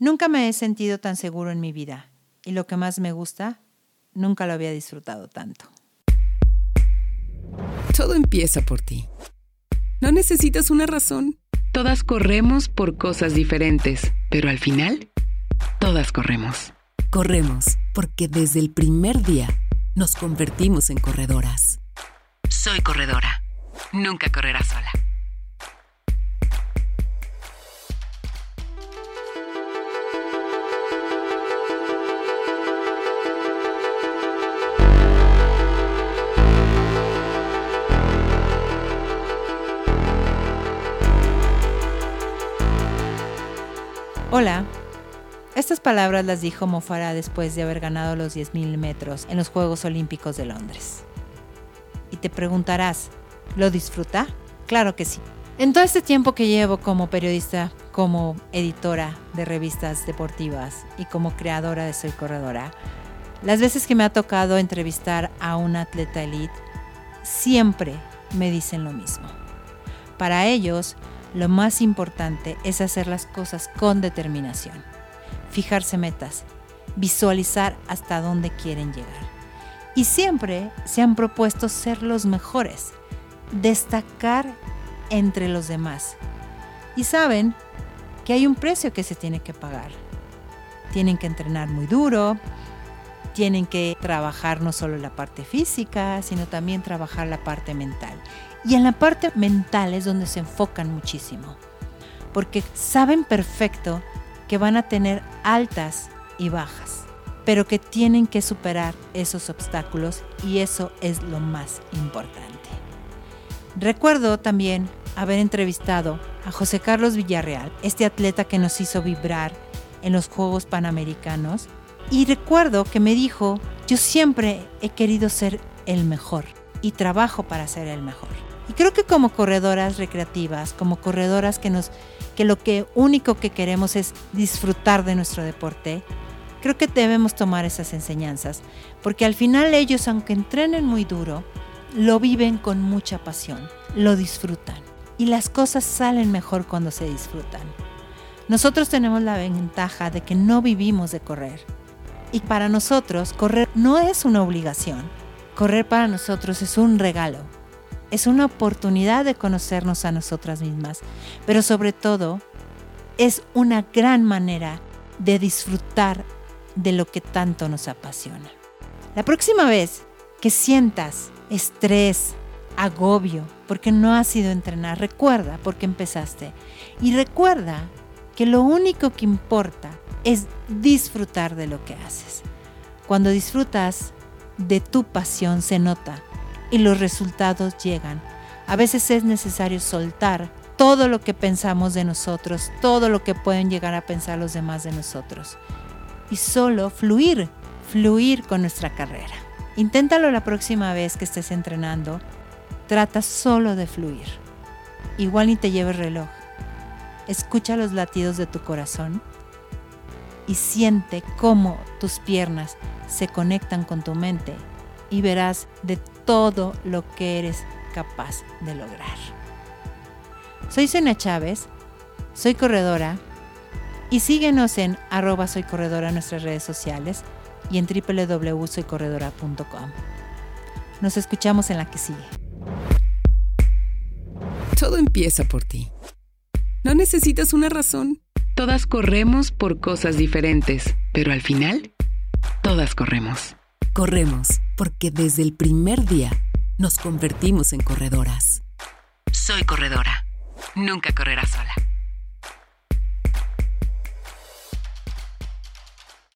Nunca me he sentido tan seguro en mi vida y lo que más me gusta, nunca lo había disfrutado tanto. Todo empieza por ti. No necesitas una razón. Todas corremos por cosas diferentes, pero al final, todas corremos. Corremos porque desde el primer día nos convertimos en corredoras. Soy corredora. Nunca correrás sola. Hola. Estas palabras las dijo Mofara después de haber ganado los 10.000 metros en los Juegos Olímpicos de Londres. Y te preguntarás, ¿lo disfruta? Claro que sí. En todo este tiempo que llevo como periodista, como editora de revistas deportivas y como creadora de Soy Corredora, las veces que me ha tocado entrevistar a un atleta elite, siempre me dicen lo mismo. Para ellos, lo más importante es hacer las cosas con determinación, fijarse metas, visualizar hasta dónde quieren llegar. Y siempre se han propuesto ser los mejores, destacar entre los demás. Y saben que hay un precio que se tiene que pagar. Tienen que entrenar muy duro, tienen que trabajar no solo la parte física, sino también trabajar la parte mental. Y en la parte mental es donde se enfocan muchísimo, porque saben perfecto que van a tener altas y bajas, pero que tienen que superar esos obstáculos y eso es lo más importante. Recuerdo también haber entrevistado a José Carlos Villarreal, este atleta que nos hizo vibrar en los Juegos Panamericanos, y recuerdo que me dijo, yo siempre he querido ser el mejor y trabajo para ser el mejor. Y creo que como corredoras recreativas, como corredoras que nos que lo único que queremos es disfrutar de nuestro deporte, creo que debemos tomar esas enseñanzas, porque al final ellos aunque entrenen muy duro, lo viven con mucha pasión, lo disfrutan y las cosas salen mejor cuando se disfrutan. Nosotros tenemos la ventaja de que no vivimos de correr. Y para nosotros, correr no es una obligación. Correr para nosotros es un regalo es una oportunidad de conocernos a nosotras mismas, pero sobre todo es una gran manera de disfrutar de lo que tanto nos apasiona. La próxima vez que sientas estrés, agobio, porque no has ido a entrenar, recuerda por qué empezaste y recuerda que lo único que importa es disfrutar de lo que haces. Cuando disfrutas de tu pasión se nota y los resultados llegan. A veces es necesario soltar todo lo que pensamos de nosotros, todo lo que pueden llegar a pensar los demás de nosotros. Y solo fluir, fluir con nuestra carrera. Inténtalo la próxima vez que estés entrenando. Trata solo de fluir. Igual ni te lleves reloj. Escucha los latidos de tu corazón y siente cómo tus piernas se conectan con tu mente y verás de todo lo que eres capaz de lograr. Soy Sena Chávez, soy corredora y síguenos en arroba soy corredora en nuestras redes sociales y en www.soycorredora.com. Nos escuchamos en la que sigue. Todo empieza por ti. No necesitas una razón. Todas corremos por cosas diferentes, pero al final, todas corremos. Corremos porque desde el primer día nos convertimos en corredoras. Soy corredora. Nunca correrás sola.